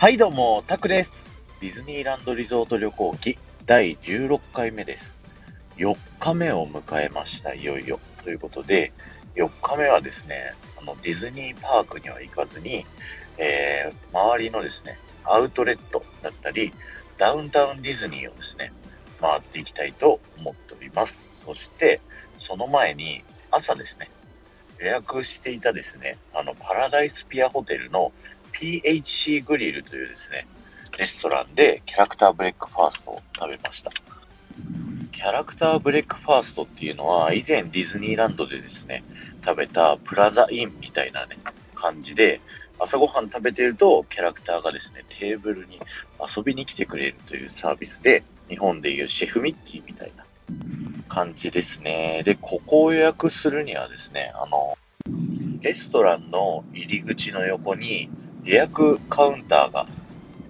はいどうも、タクです。ディズニーランドリゾート旅行記第16回目です。4日目を迎えました、いよいよ。ということで、4日目はですね、あのディズニーパークには行かずに、えー、周りのですね、アウトレットだったり、ダウンタウンディズニーをですね、回っていきたいと思っております。そして、その前に朝ですね、予約していたですね、あの、パラダイスピアホテルの PHC グリルというですね、レストランでキャラクターブレックファーストを食べました。キャラクターブレックファーストっていうのは、以前ディズニーランドでですね、食べたプラザインみたいなね、感じで、朝ごはん食べてると、キャラクターがですね、テーブルに遊びに来てくれるというサービスで、日本でいうシェフミッキーみたいな感じですね。で、ここを予約するにはですね、あの、レストランの入り口の横に予約カウンターが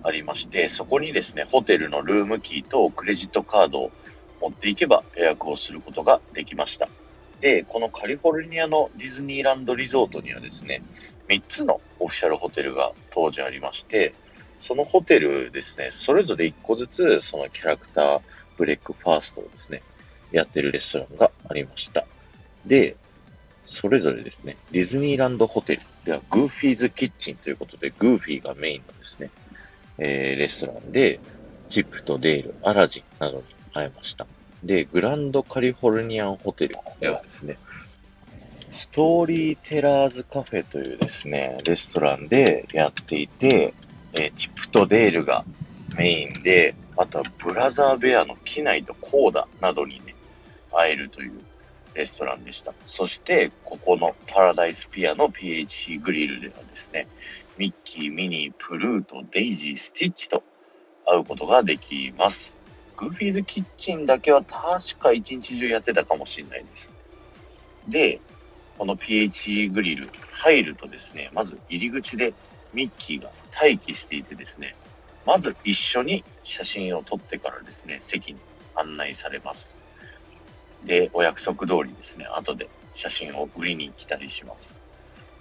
ありまして、そこにですね、ホテルのルームキーとクレジットカードを持っていけば予約をすることができました。で、このカリフォルニアのディズニーランドリゾートにはですね、3つのオフィシャルホテルが当時ありまして、そのホテルですね、それぞれ1個ずつそのキャラクターブレックファーストをですね、やってるレストランがありました。で、それぞれですね、ディズニーランドホテルではグーフィーズキッチンということで、グーフィーがメインのですね、えー、レストランで、チップとデール、アラジンなどに会えました。で、グランドカリフォルニアンホテルではですね、ストーリーテラーズカフェというですね、レストランでやっていて、えーチップとデールがメインで、あとはブラザーベアの機内とコーダなどにね、会えるというレストランでした。そして、ここのパラダイスピアの PHC グリルではですね、ミッキー、ミニー、プルート、デイジー、スティッチと会うことができます。グーフィーズキッチンだけは確か一日中やってたかもしれないです。で、この PHC グリル入るとですね、まず入り口でミッキーが待機していてですね、まず一緒に写真を撮ってからですね、席に案内されます。で、お約束通りですね、後で写真を売りに来たりします。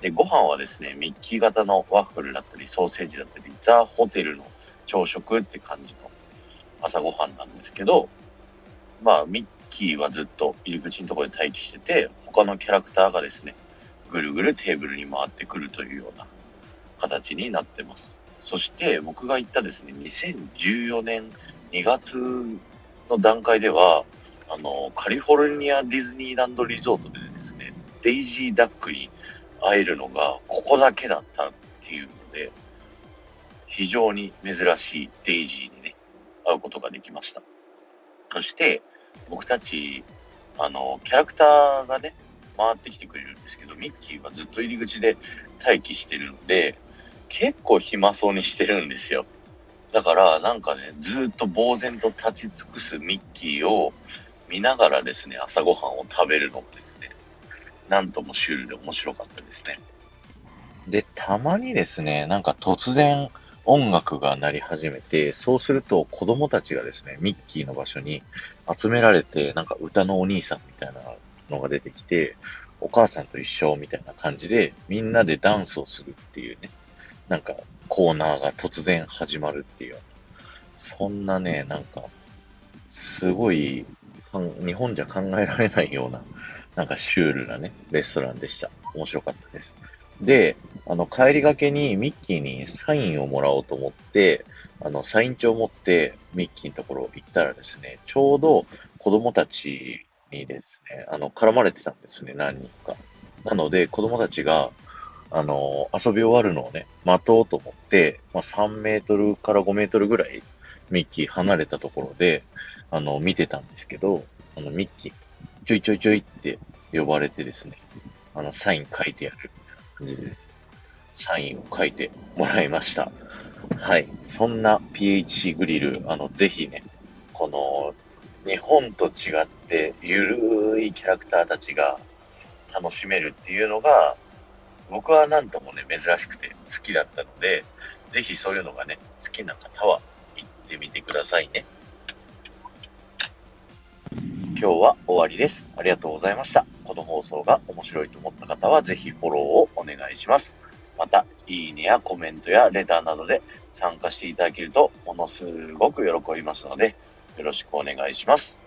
で、ご飯はですね、ミッキー型のワッフルだったり、ソーセージだったり、ザ・ホテルの朝食って感じの朝ごはんなんですけど、まあ、ミッキーはずっと入り口のところで待機してて、他のキャラクターがですね、ぐるぐるテーブルに回ってくるというような形になってます。そして僕が行ったですね、2014年2月の段階では、あの、カリフォルニアディズニーランドリゾートでですね、デイジーダックに会えるのがここだけだったっていうので、非常に珍しいデイジーにね、会うことができました。そして、僕たち、あの、キャラクターがね、回ってきてくれるんですけど、ミッキーはずっと入り口で待機してるので、結構暇そうにしてるんですよ。だから、なんかね、ずっと呆然と立ち尽くすミッキーを見ながらですね、朝ごはんを食べるのもですね、なんともシュールで面白かったですね。で、たまにですね、なんか突然音楽が鳴り始めて、そうすると子供たちがですね、ミッキーの場所に集められて、なんか歌のお兄さんみたいなのが出てきて、お母さんと一緒みたいな感じで、みんなでダンスをするっていうね、なんかコーナーが突然始まるっていう、そんなね、なんか、すごい、日本じゃ考えられないような、なんかシュールなね、レストランでした。面白かったです。で、あの、帰りがけにミッキーにサインをもらおうと思って、あの、サイン帳を持ってミッキーのところ行ったらですね、ちょうど子供たちにですね、あの、絡まれてたんですね、何人か。なので、子供たちが、あの、遊び終わるのをね、待とうと思って、まあ、3メートルから5メートルぐらい、ミッキー離れたところで、あの、見てたんですけど、あの、ミッキー、ちょいちょいちょいって呼ばれてですね、あの、サイン書いてやる感じです。サインを書いてもらいました。はい。そんな PHC グリル、あの、ぜひね、この、日本と違って、ゆるいキャラクターたちが楽しめるっていうのが、僕はなんともね、珍しくて好きだったので、ぜひそういうのがね、好きな方は行ってみてくださいね。今日は終わりです。ありがとうございました。この放送が面白いと思った方は、ぜひフォローをお願いします。また、いいねやコメントやレターなどで参加していただけると、ものすごく喜びますので、よろしくお願いします。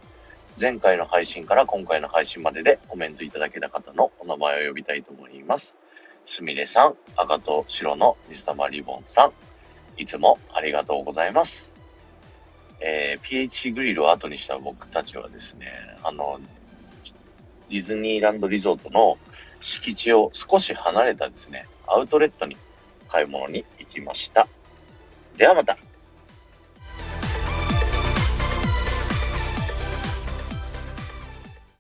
前回の配信から今回の配信まででコメントいただけた方のお名前を呼びたいと思います。すみれさん、赤と白の水玉リボンさん、いつもありがとうございます。えー、PH グリルを後にした僕たちはですね、あの、ディズニーランドリゾートの敷地を少し離れたですね、アウトレットに買い物に行きました。ではまた。